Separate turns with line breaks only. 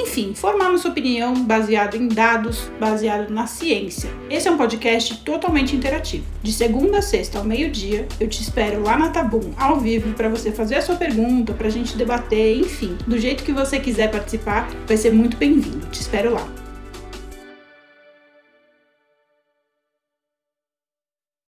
enfim, formar nossa opinião baseado em dados, baseado na ciência. Esse é um podcast totalmente interativo. De segunda a sexta ao meio-dia, eu te espero lá na Tabum, ao vivo, para você fazer a sua pergunta, para a gente debater, enfim. Do jeito que você quiser participar, vai ser muito bem-vindo. Te espero lá.